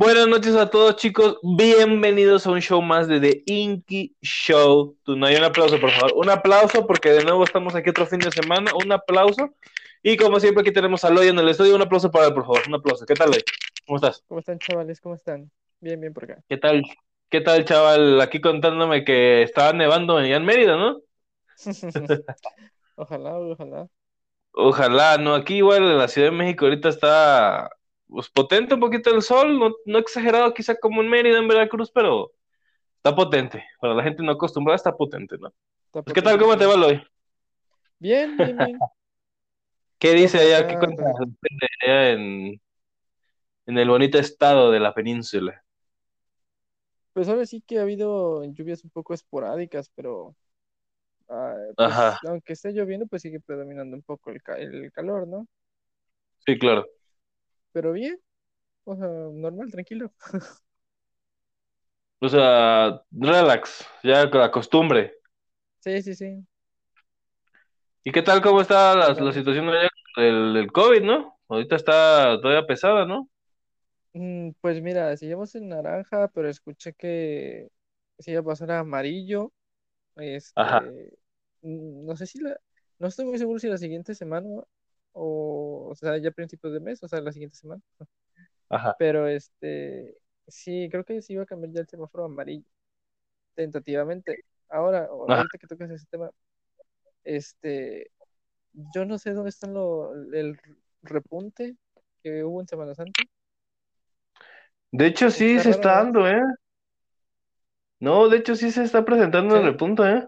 Buenas noches a todos chicos, bienvenidos a un show más de The Inky Show. No hay un aplauso, por favor. Un aplauso porque de nuevo estamos aquí otro fin de semana. Un aplauso. Y como siempre aquí tenemos a Loy en el estudio. Un aplauso para él, por favor. Un aplauso. ¿Qué tal, Loy? ¿Cómo estás? ¿Cómo están, chavales? ¿Cómo están? Bien, bien por acá. ¿Qué tal? ¿Qué tal, chaval? Aquí contándome que estaba nevando allá en Mérida, ¿no? ojalá, ojalá. Ojalá, no, aquí igual en la Ciudad de México ahorita está pues, potente un poquito el sol, no, no exagerado quizá como en Mérida, en Veracruz, pero está potente. Para la gente no acostumbrada está potente, ¿no? Pues, ¿Qué tal? ¿Cómo te va hoy? Bien, bien, bien. ¿Qué dice allá? ¿Qué cuenta allá en, en el bonito estado de la península? Pues ahora sí que ha habido lluvias un poco esporádicas, pero ah, pues, aunque esté lloviendo, pues sigue predominando un poco el, el calor, ¿no? Sí, claro pero bien, o sea, normal, tranquilo. O sea, relax, ya con la costumbre. Sí, sí, sí. ¿Y qué tal, cómo está la, la situación del, del, COVID, no? Ahorita está todavía pesada, ¿no? Mm, pues mira, seguimos en naranja, pero escuché que se iba a pasar a amarillo. Este, mm, no sé si la, no estoy muy seguro si la siguiente semana o, o sea, ya a principios de mes, o sea, la siguiente semana. Ajá. Pero este, sí, creo que sí iba a cambiar ya el semáforo amarillo, tentativamente. Ahora, ahorita que tocas ese tema, este, yo no sé dónde están lo, el repunte que hubo en Semana Santa. De hecho, sí se está dando, ¿eh? No, de hecho, sí se está presentando el repunte, ¿eh?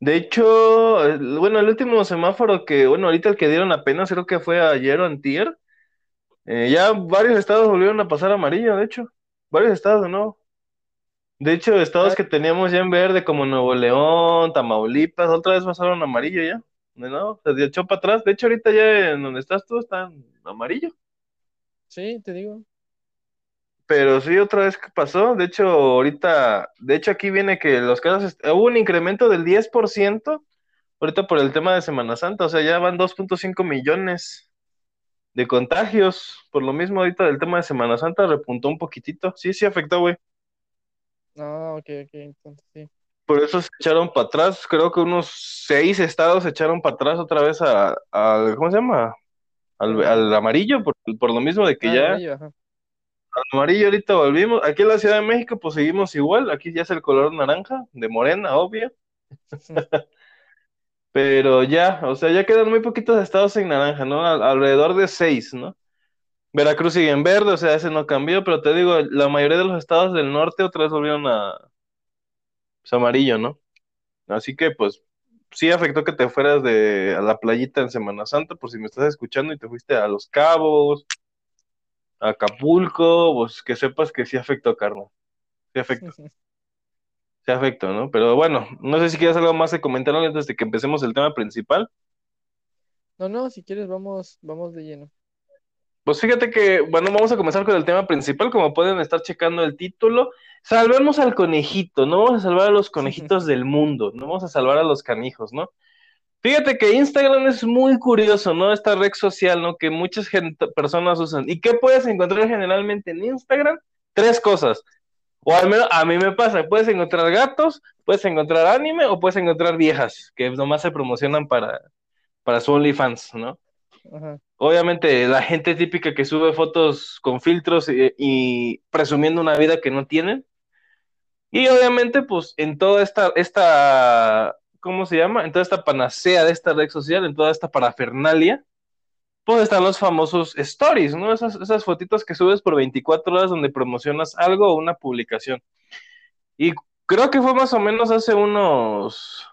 De hecho, bueno, el último semáforo que, bueno, ahorita el que dieron apenas, creo que fue ayer o antier, eh, ya varios estados volvieron a pasar amarillo, de hecho, varios estados, ¿no? De hecho, estados que teníamos ya en verde, como Nuevo León, Tamaulipas, otra vez pasaron amarillo ya, ¿no? Se echó para atrás, de hecho, ahorita ya en donde estás tú está en amarillo. Sí, te digo. Pero sí, otra vez que pasó. De hecho, ahorita, de hecho, aquí viene que los casos, hubo un incremento del 10% ahorita por el tema de Semana Santa. O sea, ya van 2.5 millones de contagios. Por lo mismo, ahorita del tema de Semana Santa repuntó un poquitito. Sí, sí afectó, güey. Ah, ok, ok, entonces sí. Por eso se echaron para atrás. Creo que unos seis estados se echaron para atrás otra vez al, ¿cómo se llama? Al, amarillo, por, por, lo mismo de que ah, ya amarillo ahorita volvimos. Aquí en la Ciudad de México, pues seguimos igual. Aquí ya es el color naranja, de morena, obvio. Pero ya, o sea, ya quedan muy poquitos estados en naranja, ¿no? alrededor de seis, ¿no? Veracruz sigue en verde, o sea, ese no cambió, pero te digo, la mayoría de los estados del norte otra vez volvieron a pues, amarillo, ¿no? Así que, pues, sí afectó que te fueras de a la playita en Semana Santa, por si me estás escuchando y te fuiste a Los Cabos, Acapulco, pues que sepas que sí afectó, Carlos. Sí afectó. sí afectó, ¿no? Pero bueno, no sé si quieres algo más de comentar antes de que empecemos el tema principal. No, no, si quieres vamos, vamos de lleno. Pues fíjate que, bueno, vamos a comenzar con el tema principal, como pueden estar checando el título. Salvemos al conejito, no vamos a salvar a los conejitos del mundo, no vamos a salvar a los canijos, ¿no? Fíjate que Instagram es muy curioso, ¿no? Esta red social, ¿no? Que muchas personas usan. ¿Y qué puedes encontrar generalmente en Instagram? Tres cosas. O al menos a mí me pasa, puedes encontrar gatos, puedes encontrar anime o puedes encontrar viejas, que nomás se promocionan para, para su OnlyFans, ¿no? Obviamente la gente típica que sube fotos con filtros y, y, presumiendo una vida que no tienen. Y obviamente, pues en toda esta, esta ¿cómo se llama? En toda esta panacea de esta red social, en toda esta parafernalia, pues están los famosos stories, ¿no? Esas, esas fotitos que subes por 24 horas donde promocionas algo o una publicación. Y creo que fue más o menos hace unos,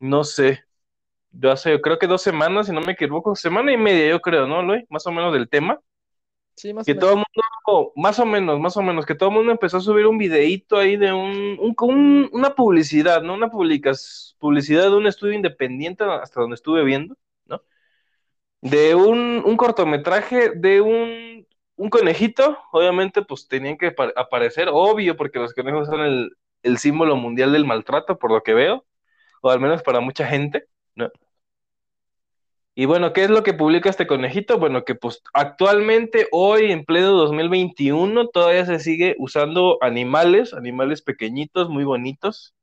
no sé, yo hace, creo que dos semanas, si no me equivoco, semana y media, yo creo, ¿no, Luis? Más o menos del tema. Sí, más que todo el mundo, más o menos, más o menos, que todo el mundo empezó a subir un videíto ahí de un, un, una publicidad, ¿no? Una publicidad de un estudio independiente hasta donde estuve viendo, ¿no? De un, un cortometraje de un, un, conejito, obviamente pues tenían que aparecer, obvio, porque los conejos son el, el símbolo mundial del maltrato, por lo que veo, o al menos para mucha gente, ¿no? Y bueno, ¿qué es lo que publica este conejito? Bueno, que pues actualmente, hoy en pleno 2021, todavía se sigue usando animales, animales pequeñitos, muy bonitos,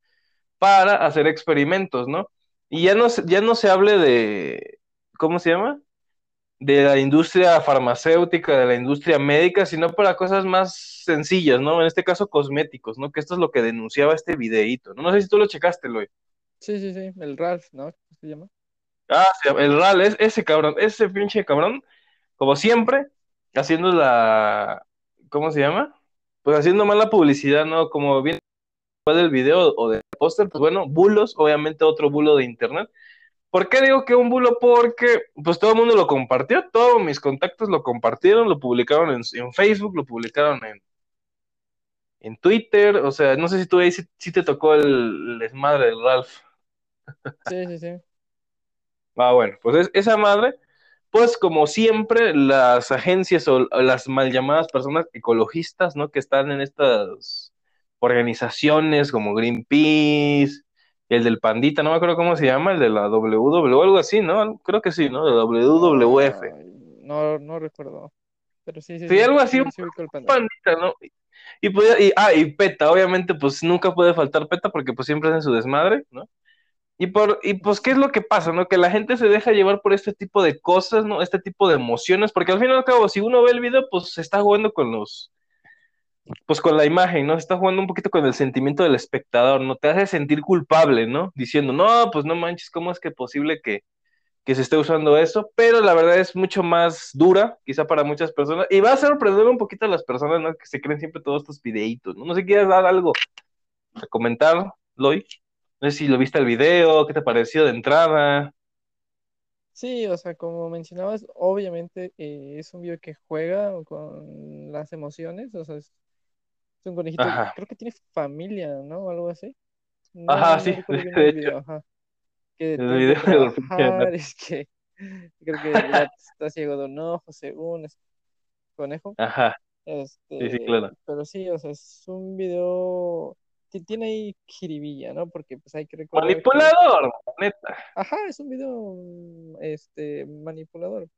para hacer experimentos, ¿no? Y ya no, ya no se hable de, ¿cómo se llama? De la industria farmacéutica, de la industria médica, sino para cosas más sencillas, ¿no? En este caso, cosméticos, ¿no? Que esto es lo que denunciaba este videíto, ¿no? No sé si tú lo checaste, Loy. Sí, sí, sí, el Ralph, ¿no? ¿Cómo se llama? Ah, el RAL, es ese cabrón, ese pinche cabrón, como siempre, haciendo la, ¿cómo se llama? Pues haciendo mala publicidad, ¿no? Como bien del video o del póster, pues bueno, bulos, obviamente otro bulo de internet. ¿Por qué digo que un bulo? Porque pues todo el mundo lo compartió, todos mis contactos lo compartieron, lo publicaron en, Facebook, lo publicaron en, en Twitter, o sea, no sé si tú ahí sí, te tocó el, el desmadre del Ralph. Sí, sí, sí. Ah, bueno, pues es, esa madre, pues como siempre, las agencias o, las mal llamadas personas ecologistas, ¿no? Que están en estas organizaciones como Greenpeace, el del Pandita, no me acuerdo cómo se llama, el de la WW, algo así, ¿no? Creo que sí, ¿no? De WWF. no, no recuerdo. Pero sí, sí. Sí, algo así, un, pandita, ¿no? Y, y, ah, y PETA, obviamente, pues nunca puede faltar PETA porque pues siempre hacen su desmadre, ¿no? Y, por, y pues, ¿qué es lo que pasa? ¿no? Que la gente se deja llevar por este tipo de cosas, ¿no? Este tipo de emociones, porque al fin y al cabo, si uno ve el video, pues se está jugando con los, pues con la imagen, ¿no? Se está jugando un poquito con el sentimiento del espectador, ¿no? Te hace sentir culpable, ¿no? Diciendo, no, pues no manches, ¿cómo es que posible que, que se esté usando eso? Pero la verdad es mucho más dura, quizá para muchas personas, y va a sorprender un poquito a las personas, ¿no? Que se creen siempre todos estos videitos, ¿no? No sé, ¿quieres dar algo a comentar, Loy? No sé si lo viste el video, ¿qué te pareció de entrada? Sí, o sea, como mencionabas, obviamente eh, es un video que juega con las emociones, o sea, es, un conejito, creo que tiene familia, ¿no? O algo así. ajá, sí, de, hecho. ajá. Que el video trabajar, es que creo que ya está ciego de un ojo, según es conejo. Ajá. Este, sí, sí, claro. Pero sí, o sea, es un video tiene ahí jiribilla, ¿no? Porque pues hay que recordar. Manipulador, neta. Ajá, es un video este, manipulador.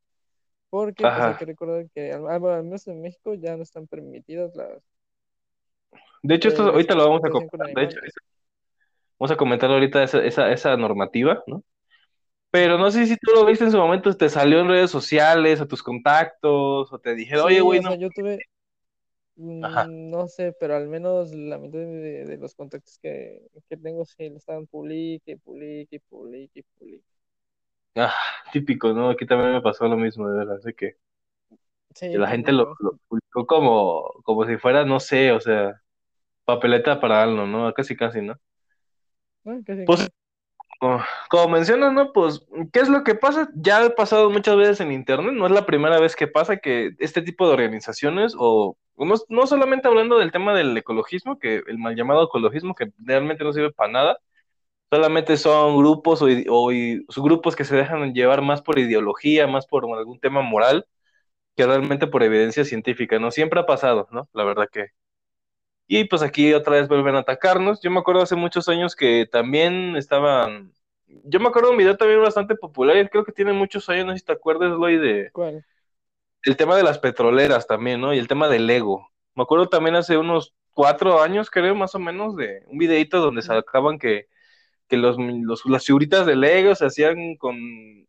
Porque pues, hay que recordar que al, menos en México ya no están permitidas las. De hecho, esto, ahorita lo vamos a comentar. De hecho, vamos a comentar ahorita esa, esa, esa normativa, ¿no? Pero no sé si tú lo viste en su momento, te salió en redes sociales, a tus contactos, o te dijeron, oye, güey, no. yo tuve, Mm, no sé, pero al menos la mitad de, los contactos que, tengo sí lo estaban publique, publique, publique, publique. Ah, típico, ¿no? Aquí también me pasó lo mismo, de verdad, así que, la gente lo, publicó como, como si fuera, no sé, o sea, papeleta para algo, ¿no? Casi, casi, ¿no? Ah, casi, pues, como, mencionas, ¿no? Pues, ¿qué es lo que pasa? Ya ha pasado muchas veces en Internet, no es la primera vez que pasa que este tipo de organizaciones, o no, solamente hablando del tema del ecologismo, que el mal llamado ecologismo, que realmente no sirve para nada, solamente son grupos o, o grupos que se dejan llevar más por ideología, más por algún tema moral, que realmente por evidencia científica, ¿no? Siempre ha pasado, ¿no? La verdad que y pues aquí otra vez vuelven a atacarnos. Yo me acuerdo hace muchos años que también estaban. Yo me acuerdo de un video también bastante popular, y creo que tiene muchos años, no sé si te acuerdas, Loy, de. ¿Cuál? El tema de las petroleras también, ¿no? Y el tema del ego. Me acuerdo también hace unos cuatro años, creo, más o menos, de un videito donde sacaban que, que los, los, las figuritas del ego se hacían con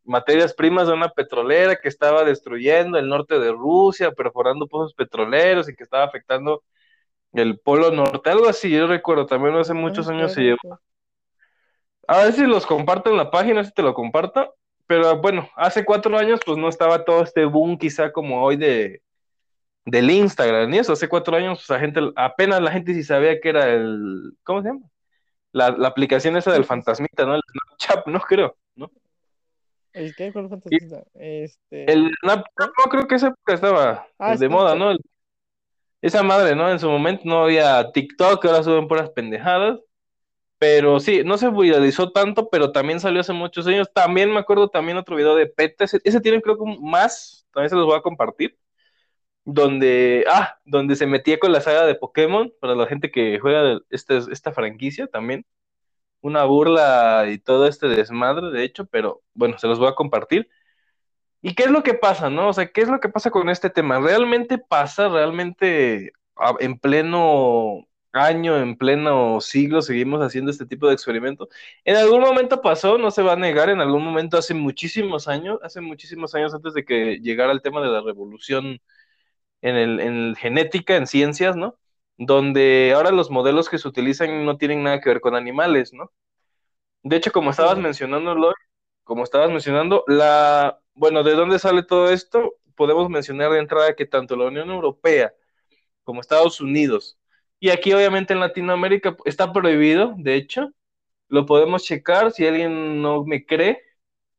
materias primas de una petrolera que estaba destruyendo el norte de Rusia, perforando pozos petroleros y que estaba afectando el Polo Norte, algo así, yo recuerdo, también hace muchos años se llevó. A ver si los comparto en la página, si te lo comparto. Pero bueno, hace cuatro años pues no estaba todo este boom quizá como hoy de del Instagram y eso. Hace cuatro años pues, la gente, apenas la gente sí sabía que era el, ¿cómo se llama? La, aplicación esa del fantasmita, ¿no? El Snapchat, no creo, ¿no? ¿El qué? ¿Cuál fantasmita? Este... El Snapchat, no creo que esa época estaba ah, de moda, ¿no? Esa madre, ¿no? En su momento no había TikTok, ahora suben puras pendejadas. Pero sí, no se viralizó tanto, pero también salió hace muchos años. También me acuerdo también otro video de PETA, ese, tiene creo que más, también se los voy a compartir. Donde, ah, donde se metía con la saga de Pokémon, para la gente que juega este, esta franquicia también. Una burla y todo este desmadre, de hecho, pero bueno, se los voy a compartir. ¿Y qué es lo que pasa, no? O sea, ¿qué es lo que pasa con este tema? ¿Realmente pasa? ¿Realmente en pleno año, en pleno siglo, seguimos haciendo este tipo de experimentos? En algún momento pasó, no se va a negar, en algún momento hace muchísimos años, hace muchísimos años antes de que llegara el tema de la revolución en, el, en genética, en ciencias, ¿no? Donde ahora los modelos que se utilizan no tienen nada que ver con animales, ¿no? De hecho, como estabas mencionando, como estabas mencionando, la, bueno, ¿de dónde sale todo esto? Podemos mencionar de entrada que tanto la Unión Europea como Estados Unidos, y aquí obviamente en Latinoamérica está prohibido, de hecho, lo podemos checar si alguien no me cree.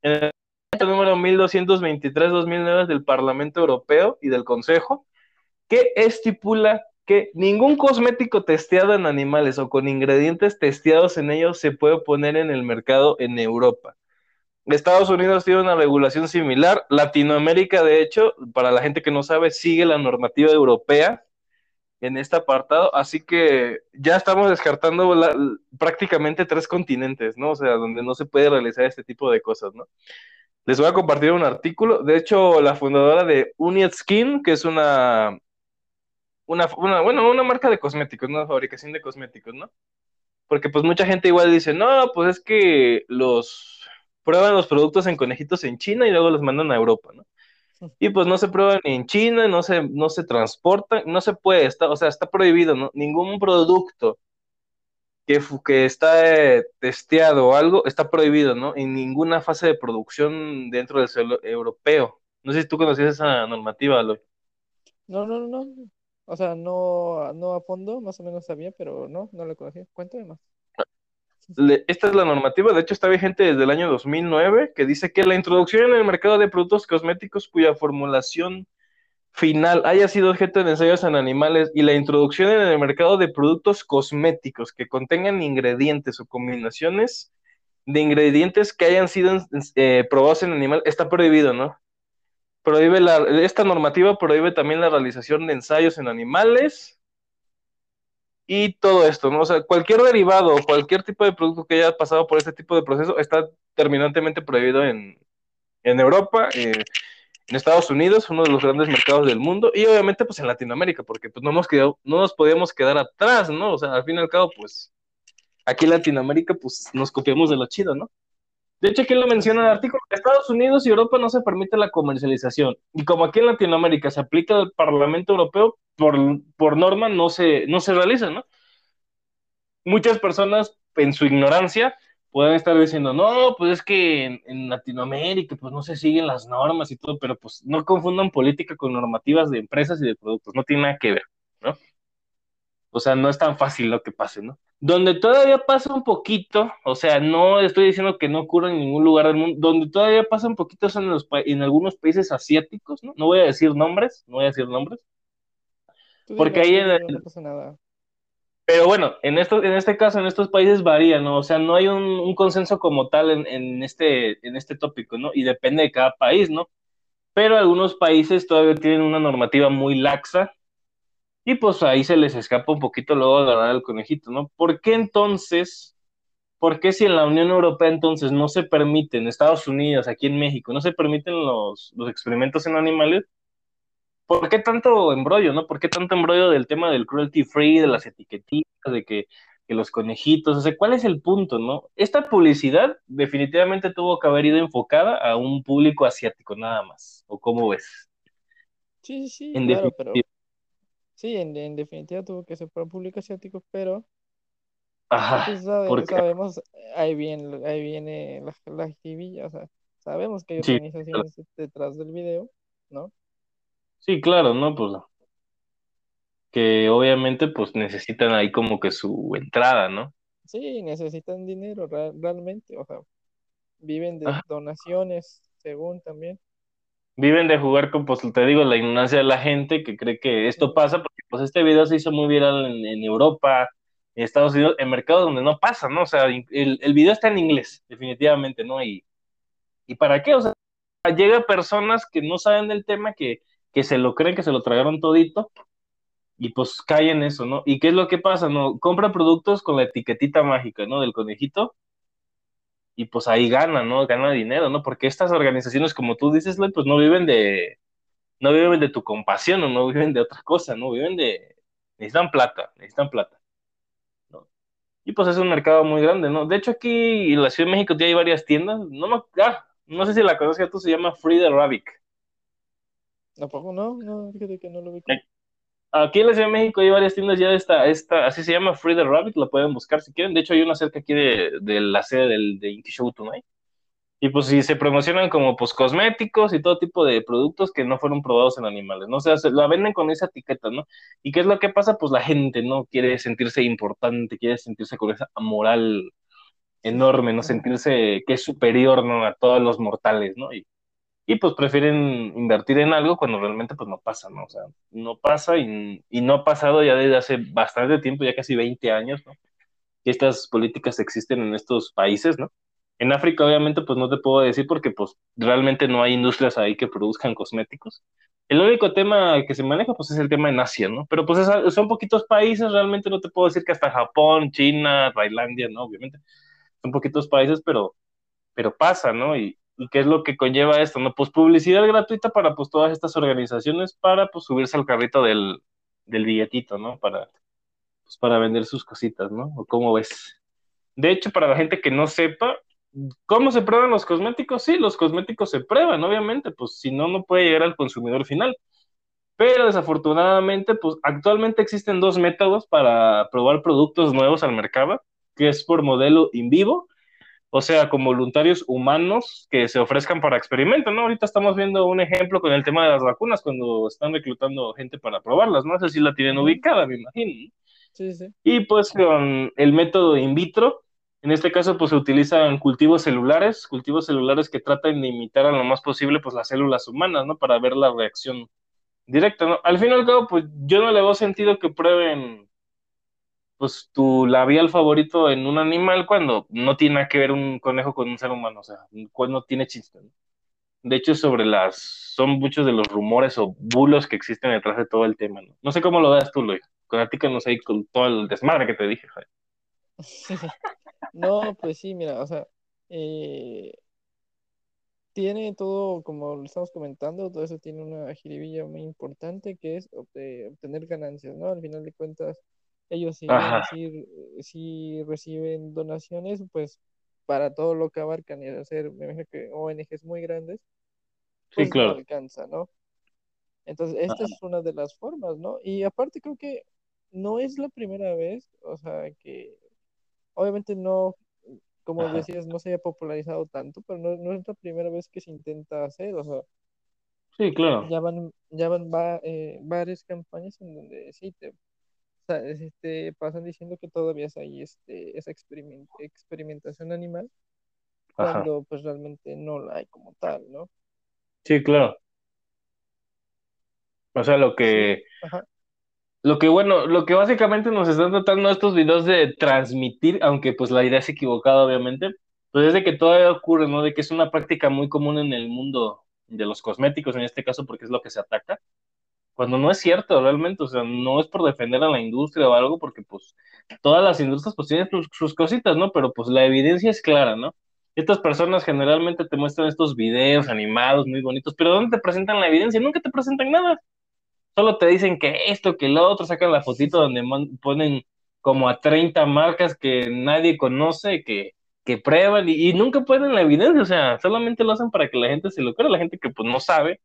En el número 1223-2009 del Parlamento Europeo y del Consejo, que estipula que ningún cosmético testeado en animales o con ingredientes testeados en ellos se puede poner en el mercado en Europa. Estados Unidos tiene una regulación similar. Latinoamérica, de hecho, para la gente que no sabe, sigue la normativa europea en este apartado, así que ya estamos descartando prácticamente tres continentes, ¿no? O sea, donde no se puede realizar este tipo de cosas, ¿no? Les voy a compartir un artículo. De hecho, la fundadora de United Skin, que es una, una, bueno, una marca de cosméticos, una fabricación de cosméticos, ¿no? Porque pues mucha gente igual dice, no, pues es que los prueban los productos en conejitos en China y luego los mandan a Europa, ¿no? Y pues no se prueban en China, no se, no se transportan, no se puede, está, o sea, está prohibido, ¿no? Ningún producto que, que está eh, testeado o algo está prohibido, ¿no? En ninguna fase de producción dentro del suelo europeo. No sé si tú conocías esa normativa, Aloy. No, no, no. O sea, no, no a fondo, más o menos sabía, pero no, no la conocía. Cuéntame más esta es la normativa, de hecho está vigente desde el año 2009, que dice que la introducción en el mercado de productos cosméticos cuya formulación final haya sido objeto de ensayos en animales y la introducción en el mercado de productos cosméticos que contengan ingredientes o combinaciones de ingredientes que hayan sido eh, probados en animales está prohibido, ¿no? Prohíbe la, esta normativa prohíbe también la realización de ensayos en animales, y todo esto, ¿no? O sea, cualquier derivado, cualquier tipo de producto que haya pasado por este tipo de proceso está terminantemente prohibido en, Europa, eh, en Estados Unidos, uno de los grandes mercados del mundo, y obviamente pues en Latinoamérica, porque pues no, hemos quedado, no nos podíamos quedar atrás, ¿no? O sea, al fin y al cabo, pues aquí en Latinoamérica pues nos copiamos de lo chido, ¿no? De hecho, aquí lo menciona el artículo, Estados Unidos y Europa no se permite la comercialización. Y como aquí en Latinoamérica se aplica el Parlamento Europeo, por, por norma no se, no se realiza, ¿no? Muchas personas en su ignorancia pueden estar diciendo, no, pues es que en, en, Latinoamérica pues no se siguen las normas y todo, pero pues no confundan política con normativas de empresas y de productos, no tiene nada que ver, ¿no? O sea, no es tan fácil lo que pase, ¿no? Donde todavía pasa un poquito, o sea, no estoy diciendo que no ocurra en ningún lugar del mundo, donde todavía pasa un poquito son en, los, en algunos países asiáticos, ¿no? No voy a decir nombres, no voy a decir nombres. Porque ahí no pasa nada. Pero bueno, en, esto, en este caso, en estos países varía, ¿no? O sea, no hay un, consenso como tal en, en, este, en este tópico, ¿no? Y depende de cada país, ¿no? Pero algunos países todavía tienen una normativa muy laxa y pues ahí se les escapa un poquito luego agarrar al conejito, ¿no? ¿Por qué entonces, por qué si en la Unión Europea entonces no se permiten, Estados Unidos, aquí en México, no se permiten los, los experimentos en animales? ¿Por qué tanto embrollo, no? ¿Por qué tanto embrollo del tema del cruelty free, de las etiquetitas, de que, que los conejitos? O sea, ¿cuál es el punto, no? Esta publicidad definitivamente tuvo que haber ido enfocada a un público asiático nada más, ¿o cómo ves? Sí, sí, en claro, pero Sí, en, definitiva tuvo que ser para público asiático, pero Ajá, pues, sabemos, ahí viene, ahí viene la, la o sea, sabemos que hay organizaciones detrás del video, ¿no? Sí, claro, ¿no? Pues que obviamente pues necesitan ahí como que su entrada, ¿no? Sí, necesitan dinero realmente, o sea, viven de donaciones, según también viven de jugar con, pues te digo, la ignorancia de la gente que cree que esto pasa, porque pues este video se hizo muy viral en, Europa, en Estados Unidos, en mercados donde no pasa, ¿no? O sea, el, el video está en inglés, definitivamente, ¿no? Y, ¿y para qué? O sea, llega personas que no saben del tema, que, que se lo creen, que se lo tragaron todito, y pues caen en eso, ¿no? ¿Y qué es lo que pasa? No, compra productos con la etiquetita mágica, ¿no? Del conejito, y pues ahí gana, ¿no? Gana dinero, ¿no? Porque estas organizaciones, como tú dices, pues no viven de, no viven de tu compasión o no viven de otra cosa, ¿no? Viven de, necesitan plata, necesitan plata. ¿no? Y pues es un mercado muy grande, ¿no? De hecho aquí en la Ciudad de México ya hay varias tiendas, no, no, ah, no sé si la conozcas tú, se llama Free the Rabbit. ¿Tampoco no? No, fíjate que no lo vi. Aquí en la Ciudad de México hay varias tiendas ya de esta, esta, así se llama Free the Rabbit, la pueden buscar si quieren. De hecho, hay una cerca aquí de, de la sede del, de Inky Show Tonight. Y pues si se promocionan como pues cosméticos y todo tipo de productos que no fueron probados en animales, ¿no? O sea, se la venden con esa etiqueta, ¿no? ¿Y qué es lo que pasa? Pues la gente, ¿no? Quiere sentirse importante, quiere sentirse con esa moral enorme, ¿no? Sentirse que es superior, ¿no? A todos los mortales, ¿no? Y, y pues prefieren invertir en algo cuando realmente pues no pasa, ¿no? O sea, no pasa y, y no ha pasado ya desde hace bastante tiempo, ya casi 20 años, ¿no? Que estas políticas existen en estos países, ¿no? En África, obviamente, pues no te puedo decir porque pues realmente no hay industrias ahí que produzcan cosméticos. El único tema que se maneja, pues es el tema en Asia, ¿no? Pero pues son poquitos países, realmente no te puedo decir que hasta Japón, China, Tailandia, ¿no? Obviamente, son poquitos países, pero, pero pasa, ¿no? Y, y qué es lo que conlleva esto, ¿no? Pues publicidad gratuita para pues todas estas organizaciones para pues subirse al carrito del, del billetito, ¿no? Para, pues, para vender sus cositas, ¿no? ¿O cómo ves? De hecho, para la gente que no sepa, ¿Cómo se prueban los cosméticos? Sí, los cosméticos se prueban, obviamente, pues si no, no puede llegar al consumidor final. Pero desafortunadamente, pues actualmente existen dos métodos para probar productos nuevos al mercado, que es por modelo in vivo, o sea, con voluntarios humanos que se ofrezcan para experimento, ¿no? Ahorita estamos viendo un ejemplo con el tema de las vacunas, cuando están reclutando gente para probarlas, ¿no? sé si la tienen ubicada, me imagino. Sí, sí. Y pues con el método in vitro, en este caso, pues se utilizan cultivos celulares, cultivos celulares que tratan de imitar a lo más posible pues las células humanas, ¿no? Para ver la reacción directa, ¿no? Al fin y al cabo, pues yo no le veo sentido que prueben pues tu labial favorito en un animal cuando no tiene nada que ver un conejo con un ser humano, o sea, no tiene chiste. De hecho, sobre las, son muchos de los rumores o bulos que existen detrás de todo el tema, ¿no? No sé cómo lo das tú, Luis. Platícanos ahí con todo el desmadre que te dije, Jaime. No, pues sí, mira, o sea, eh, tiene todo, como lo estamos comentando, todo eso tiene una jiribilla muy importante que es obtener ganancias, ¿no? Al final de cuentas, ellos si, si, reciben donaciones, pues para todo lo que abarcan y hacer, me imagino que ONGs muy grandes, pues no alcanza, ¿no? Entonces, esta es una de las formas, ¿no? Y aparte creo que no es la primera vez, o sea, que obviamente no, como decías, no se haya popularizado tanto, pero no, es la primera vez que se intenta hacer, o sea. Sí, claro. Ya van, ya van eh, varias campañas en donde sí te, este, pasan diciendo que todavía hay este, esa experimentación animal, cuando pues realmente no la hay como tal, ¿no? Sí, claro. O sea, lo que, Ajá. Lo que bueno, lo que básicamente nos están tratando estos videos de transmitir, aunque pues la idea es equivocada obviamente, pues es de que todavía ocurre, ¿no? De que es una práctica muy común en el mundo de los cosméticos en este caso porque es lo que se ataca, cuando no es cierto realmente, o sea, no es por defender a la industria o algo, porque pues todas las industrias pues tienen sus, sus cositas, ¿no? Pero pues la evidencia es clara, ¿no? Estas personas generalmente te muestran estos videos animados muy bonitos, pero ¿dónde te presentan la evidencia? Nunca te presentan nada solo te dicen que esto, que lo otro, sacan la fotito donde ponen como a 30 marcas que nadie conoce, que, que prueban y, nunca ponen la evidencia, o sea, solamente lo hacen para que la gente se lo crea, la gente que pues no sabe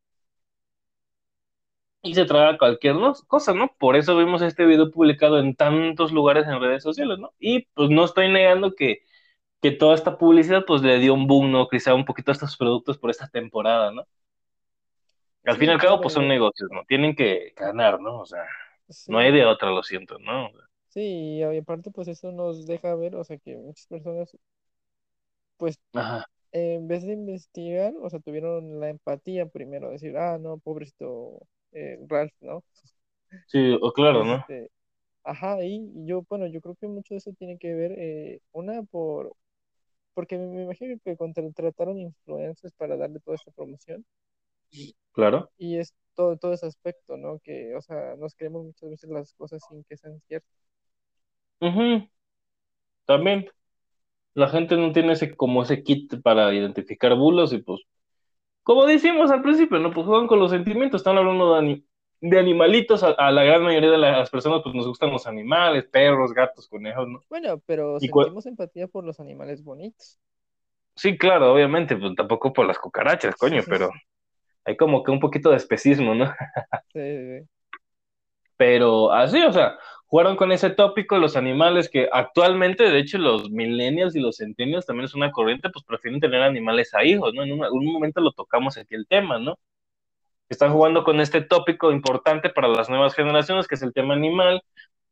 y se traga cualquier cosa, ¿no? Por eso vimos este video publicado en tantos lugares en redes sociales, ¿no? Y pues no estoy negando que, que toda esta publicidad pues le dio un boom, ¿no? Quizá un poquito a estos productos por esta temporada, ¿no? Al fin y al cabo, pues son negocios, ¿no? Tienen que ganar, ¿no? O sea, no hay de otra, lo siento, ¿no? Sí, y aparte, pues eso nos deja ver, o sea, que muchas personas, pues, en vez de investigar, o sea, tuvieron la empatía primero, decir, ah, no, pobrecito eh, Ralph, ¿no? Sí, o claro, ¿no? Este, ajá, y yo, bueno, yo creo que mucho de eso tiene que ver, eh, una por, porque me imagino que contrataron influencers para darle toda esta promoción. Claro. Y es todo, todo ese aspecto, ¿no? Que, o sea, nos creemos muchas veces las cosas sin que sean ciertas. También. La gente no tiene ese como ese kit para identificar bulos y pues, como decimos al principio, ¿no? Pues juegan con los sentimientos, están hablando de, de animalitos, a, la gran mayoría de las personas pues nos gustan los animales, perros, gatos, conejos, ¿no? Bueno, pero sentimos empatía por los animales bonitos. Sí, claro, obviamente, pues tampoco por las cucarachas, coño, pero hay como que un poquito de especismo, ¿no? sí, sí. Pero así, o sea, jugaron con ese tópico los animales que actualmente, de hecho, los millennials y los centennials también es una corriente, pues prefieren tener animales a hijos, ¿no? En un, momento lo tocamos aquí el tema, ¿no? Están jugando con este tópico importante para las nuevas generaciones, que es el tema animal.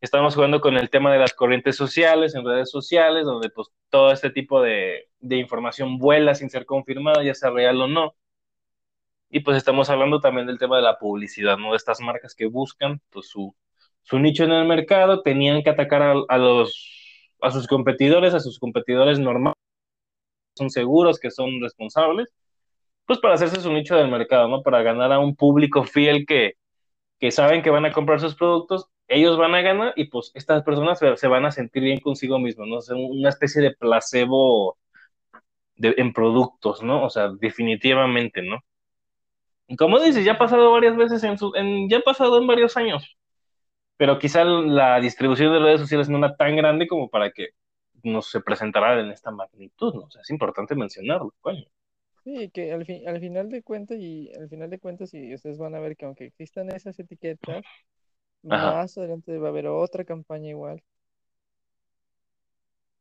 Estamos jugando con el tema de las corrientes sociales, en redes sociales, donde pues todo este tipo de, de información vuela sin ser confirmada, ya sea real o no. Y pues estamos hablando también del tema de la publicidad, ¿no? De estas marcas que buscan pues, su, su nicho en el mercado, tenían que atacar a, los, a sus competidores, a sus competidores normales, son seguros, que son responsables, pues para hacerse su nicho del mercado, ¿no? Para ganar a un público fiel que, que saben que van a comprar sus productos, ellos van a ganar y pues estas personas se, van a sentir bien consigo mismos, ¿no? O una especie de placebo en productos, ¿no? O sea, definitivamente, ¿no? Como dices, ya ha pasado varias veces en su, ya ha pasado en varios años, pero quizá la distribución de redes sociales no era tan grande como para que no se presentara en esta magnitud, ¿no? O sea, es importante mencionarlo, coño. Sí, que al, fin, al final de cuentas, y al final de cuentas, y ustedes van a ver que aunque existan esas etiquetas, más adelante va a haber otra campaña igual.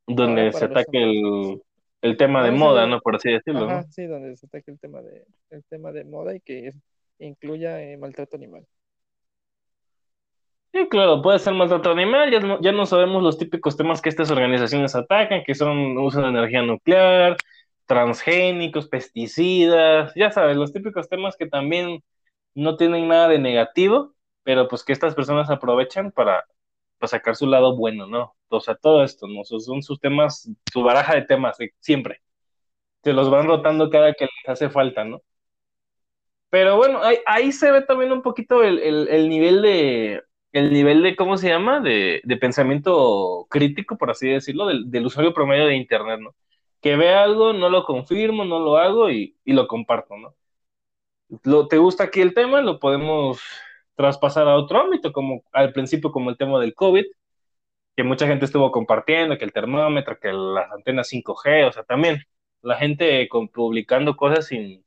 Donde se ataque el, el tema de moda, ¿no? Por así decirlo. sí, donde se ataque el tema de, el tema de moda y que incluya eh, maltrato animal. Sí, claro, puede ser maltrato animal, ya no, ya no sabemos los típicos temas que estas organizaciones atacan, que son uso de energía nuclear, transgénicos, pesticidas, ya sabes, los típicos temas que también no tienen nada de negativo, pero pues que estas personas aprovechan para, para sacar su lado bueno, ¿no? O sea, todo esto, ¿no? Son sus temas, su baraja de temas, siempre. Se los van rotando cada que les hace falta, ¿no? Pero bueno, ahí, se ve también un poquito el, nivel de, el nivel de, ¿cómo se llama? De, pensamiento crítico, por así decirlo, del, usuario promedio de Internet, ¿no? Que ve algo, no lo confirmo, no lo hago y, y lo comparto, ¿no? Lo, ¿Te gusta aquí el tema? Lo podemos traspasar a otro ámbito, como al principio como el tema del COVID, que mucha gente estuvo compartiendo, que el termómetro, que las antenas 5G, o sea, también la gente publicando cosas sin,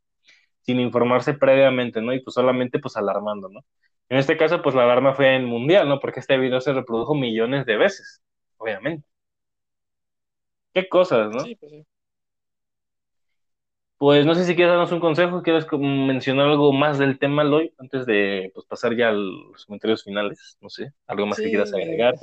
sin informarse previamente, ¿no? Y pues solamente pues alarmando, ¿no? En este caso, pues la alarma fue en mundial, ¿no? Porque este video se reprodujo millones de veces, obviamente. Qué cosas, ¿no? Sí, pues sí. Pues no sé si quieres darnos un consejo, quieres mencionar algo más del tema, Loy, antes de pues, pasar ya a los comentarios finales. No sé, algo más que quieras agregar,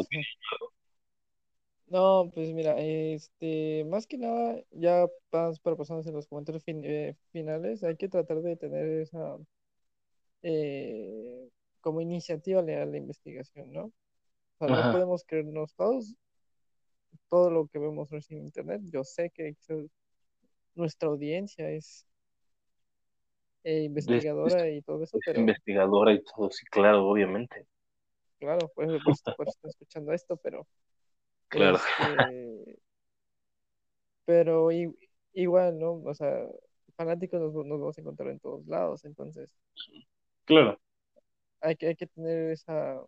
No, pues mira, este, más que nada, ya para pasar en los comentarios eh, finales, hay que tratar de tener esa eh, como iniciativa leal la investigación, ¿no? O sea, no podemos creernos todos todo lo que vemos en internet. Yo sé que nuestra audiencia es eh, investigadora y todo eso, pero... Investigadora y todo, sí, claro, obviamente. Claro, pues, por estoy escuchando esto, pero... Claro. Este, pero igual, ¿no? O sea, fanáticos nos, vamos a encontrar en todos lados, entonces... Claro. Hay que, hay que tener esa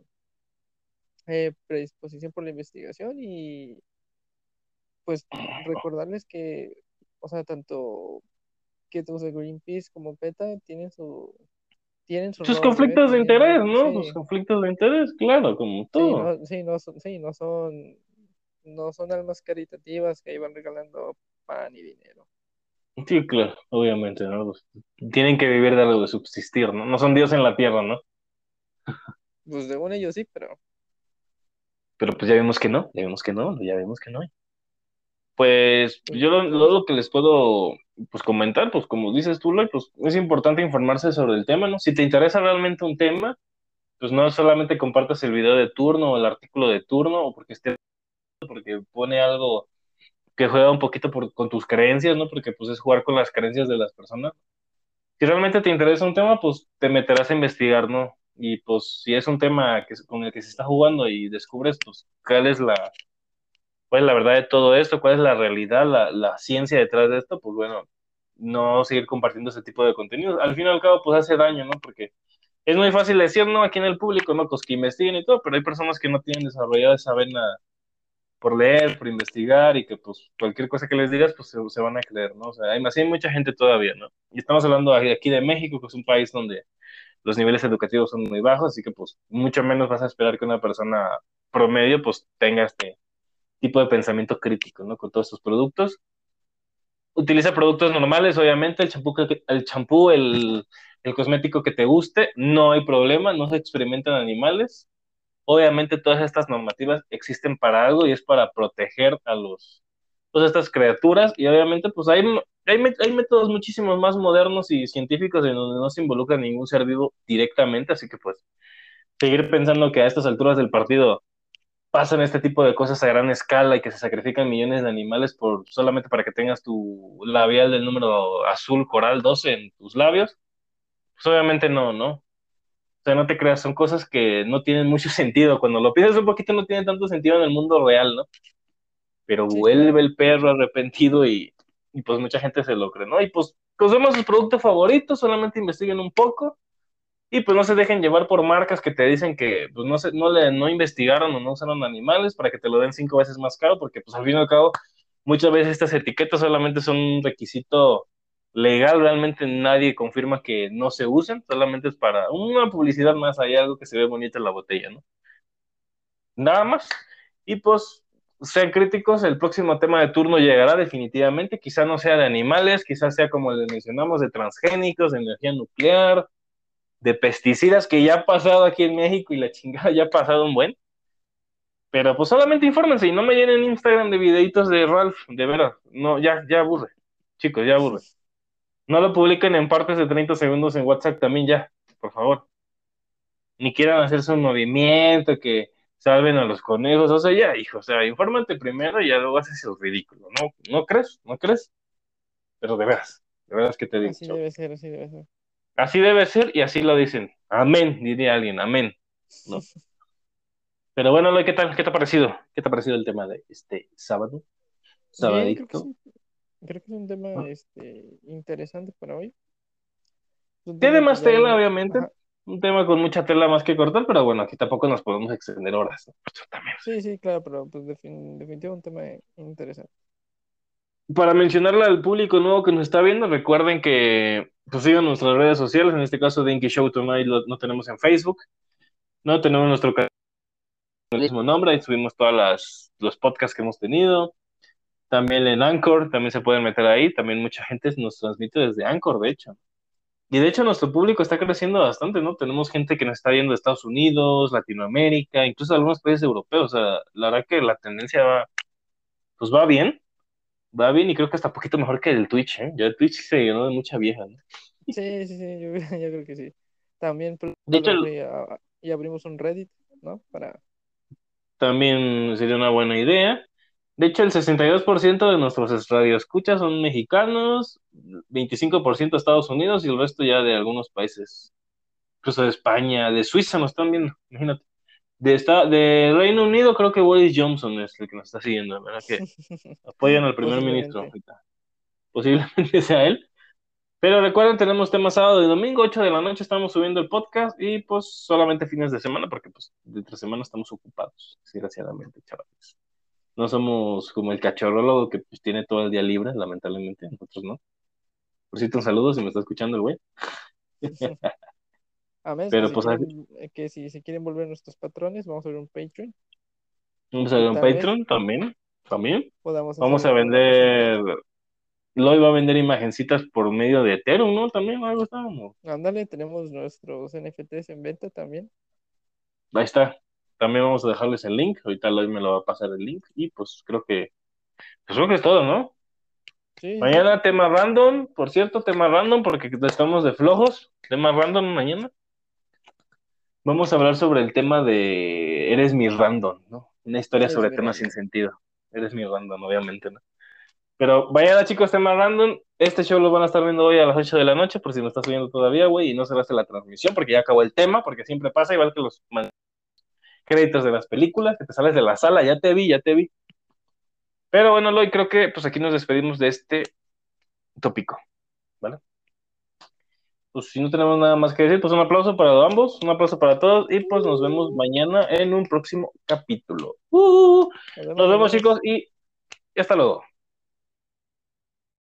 eh, predisposición por la investigación y pues recordarles que o sea, tanto que de Greenpeace como PETA tienen su tienen sus conflictos de interés, ¿no? Sus conflictos de interés, claro, como todo. Sí, no, son, sí, no son no son almas caritativas que iban regalando pan y dinero. Sí, claro, obviamente, ¿no? Tienen que vivir de algo de subsistir, ¿no? No son Dios en la tierra, ¿no? Pues de uno ellos sí, pero. Pero pues ya vemos que no, ya vemos que no, ya vemos que no hay. Pues yo lo, que les puedo pues, comentar, pues como dices tú, Loy, pues es importante informarse sobre el tema, ¿no? Si te interesa realmente un tema, pues no solamente compartas el video de turno o el artículo de turno o porque esté porque pone algo que juega un poquito por, con tus creencias, ¿no? Porque pues es jugar con las creencias de las personas. Si realmente te interesa un tema, pues te meterás a investigar, ¿no? Y pues si es un tema que, con el que se está jugando y descubres, pues cuál es la, cuál es la verdad de todo esto, cuál es la realidad, la, la ciencia detrás de esto, pues bueno, no seguir compartiendo ese tipo de contenido. Al fin y al cabo, pues hace daño, ¿no? Porque es muy fácil decir, no, aquí en el público, ¿no? Pues que investiguen y todo, pero hay personas que no tienen desarrollada esa vena por leer, por investigar y que pues cualquier cosa que les digas, pues se, van a creer, ¿no? O sea, hay, hay mucha gente todavía, ¿no? Y estamos hablando aquí de México, que es un país donde los niveles educativos son muy bajos, así que pues mucho menos vas a esperar que una persona promedio pues tenga este tipo de pensamiento crítico, ¿no? Con todos estos productos. Utiliza productos normales, obviamente, el champú, el, champú, el, el cosmético que te guste, no hay problema, no se experimentan animales, obviamente todas estas normativas existen para algo y es para proteger a los todas estas criaturas y obviamente pues hay, hay, hay métodos muchísimos más modernos y científicos en donde no se involucra ningún ser vivo directamente, así que pues seguir pensando que a estas alturas del partido pasan este tipo de cosas a gran escala y que se sacrifican millones de animales por solamente para que tengas tu labial del número azul coral 12 en tus labios, pues obviamente no, ¿no? O sea, no te creas, son cosas que no tienen mucho sentido. Cuando lo piensas un poquito no tiene tanto sentido en el mundo real, ¿no? Pero vuelve el perro arrepentido y, y, pues mucha gente se lo cree, ¿no? Y pues consumamos sus productos favoritos, solamente investiguen un poco y pues no se dejen llevar por marcas que te dicen que pues no, se, no, le, no investigaron o no usaron animales para que te lo den cinco veces más caro, porque pues al fin y al cabo muchas veces estas etiquetas solamente son un requisito legal realmente nadie confirma que no se usen, solamente es para una publicidad más, hay algo que se ve bonito en la botella, ¿no? Nada más. Y pues, sean críticos, el próximo tema de turno llegará definitivamente, quizá no sea de animales, quizás sea como les mencionamos, de transgénicos, de energía nuclear, de pesticidas, que ya ha pasado aquí en México y la chingada ya ha pasado un buen. Pero pues solamente infórmense y no me llenen Instagram de videitos de Ralph, de veras, no, ya, ya aburre, chicos, ya aburre. No lo publiquen en partes de 30 segundos en WhatsApp también ya, por favor. Ni quieran hacerse un movimiento que salven a los conejos, o sea, ya, hijo, o sea, infórmate primero y ya luego haces el ridículo, ¿no? ¿No crees? ¿No crees? Pero de veras, de veras que te digo. Así debe ser, así debe ser. Así debe ser y así lo dicen. Amén, diría alguien, amén. ¿no? Pero bueno, ¿qué tal? ¿Qué te ha parecido? ¿Qué te ha parecido el tema de este sábado? Sabadito. Creo que es un tema este, interesante para hoy. Tiene más tela, obviamente. Un tema con mucha tela más que cortar, pero bueno, aquí tampoco nos podemos extender horas. Sí, sí, claro, pero pues definitivamente un tema interesante. Para mencionarle al público nuevo que nos está viendo, recuerden que pues, sigan nuestras redes sociales, en este caso Dinky Show Tonight lo, no tenemos en Facebook, no tenemos nuestro canal el mismo nombre, ahí subimos todos los podcasts que hemos tenido, también en Anchor, también se pueden meter ahí. También mucha gente nos transmite desde Anchor, de hecho. Y de hecho nuestro público está creciendo bastante, ¿no? Tenemos gente que nos está viendo de Estados Unidos, Latinoamérica, incluso algunos países europeos. O sea, la verdad que la tendencia va, pues va bien. Va bien y creo que hasta poquito mejor que el Twitch, ¿eh? Ya el Twitch se llenó de mucha vieja, ¿no? Sí, sí, sí, yo, creo que sí. También de hecho, y abrimos un Reddit, ¿no? Para... También sería una buena idea. De hecho, el 62% de nuestros radioescuchas son mexicanos, 25% de Estados Unidos y el resto ya de algunos países, incluso de España, de Suiza nos están viendo, imagínate. De, esta, de Reino Unido creo que Boris Johnson es el que nos está siguiendo, ¿verdad? Que apoyan al primer ministro Posiblemente sea él. Pero recuerden, tenemos tema sábado y domingo, 8 de la noche estamos subiendo el podcast y pues solamente fines de semana porque pues de entre semana estamos ocupados, desgraciadamente, chavales no somos como el cachorrólogo que pues tiene todo el día libre, lamentablemente, nosotros no. Por cierto, un saludo si me está escuchando el güey. A ver, Pero, que, pues, si eh, que si se quieren volver nuestros patrones, vamos a ver un Patreon. Vamos a ver un Patreon también. También. Vamos a vender. Lloyd va a vender imagencitas por medio de Ethereum, ¿no? También algo estábamos. Ándale, tenemos nuestros NFTs en venta también. Ahí está. También vamos a dejarles el link. Ahorita hoy me lo va a pasar el link. Y pues creo que. Pues creo que es todo, ¿no? Sí. Mañana tema random, por cierto, tema random, porque estamos de flojos. Tema random mañana. Vamos a hablar sobre el tema de Eres mi random, ¿no? Una historia sobre temas sin sentido. Eres mi random, obviamente, ¿no? Pero mañana, chicos, tema random. Este show lo van a estar viendo hoy a las 8 de la noche, por si no estás viendo todavía, güey, y no cerraste la transmisión, porque ya acabó el tema, porque siempre pasa, igual que los créditos de las películas, que te sales de la sala, ya te vi, ya te vi. Pero bueno, Loy, creo que pues aquí nos despedimos de este tópico, ¿vale? Pues si no tenemos nada más que decir, pues un aplauso para ambos, un aplauso para todos y pues nos vemos mañana en un próximo capítulo. Uh, nos vemos chicos y hasta luego.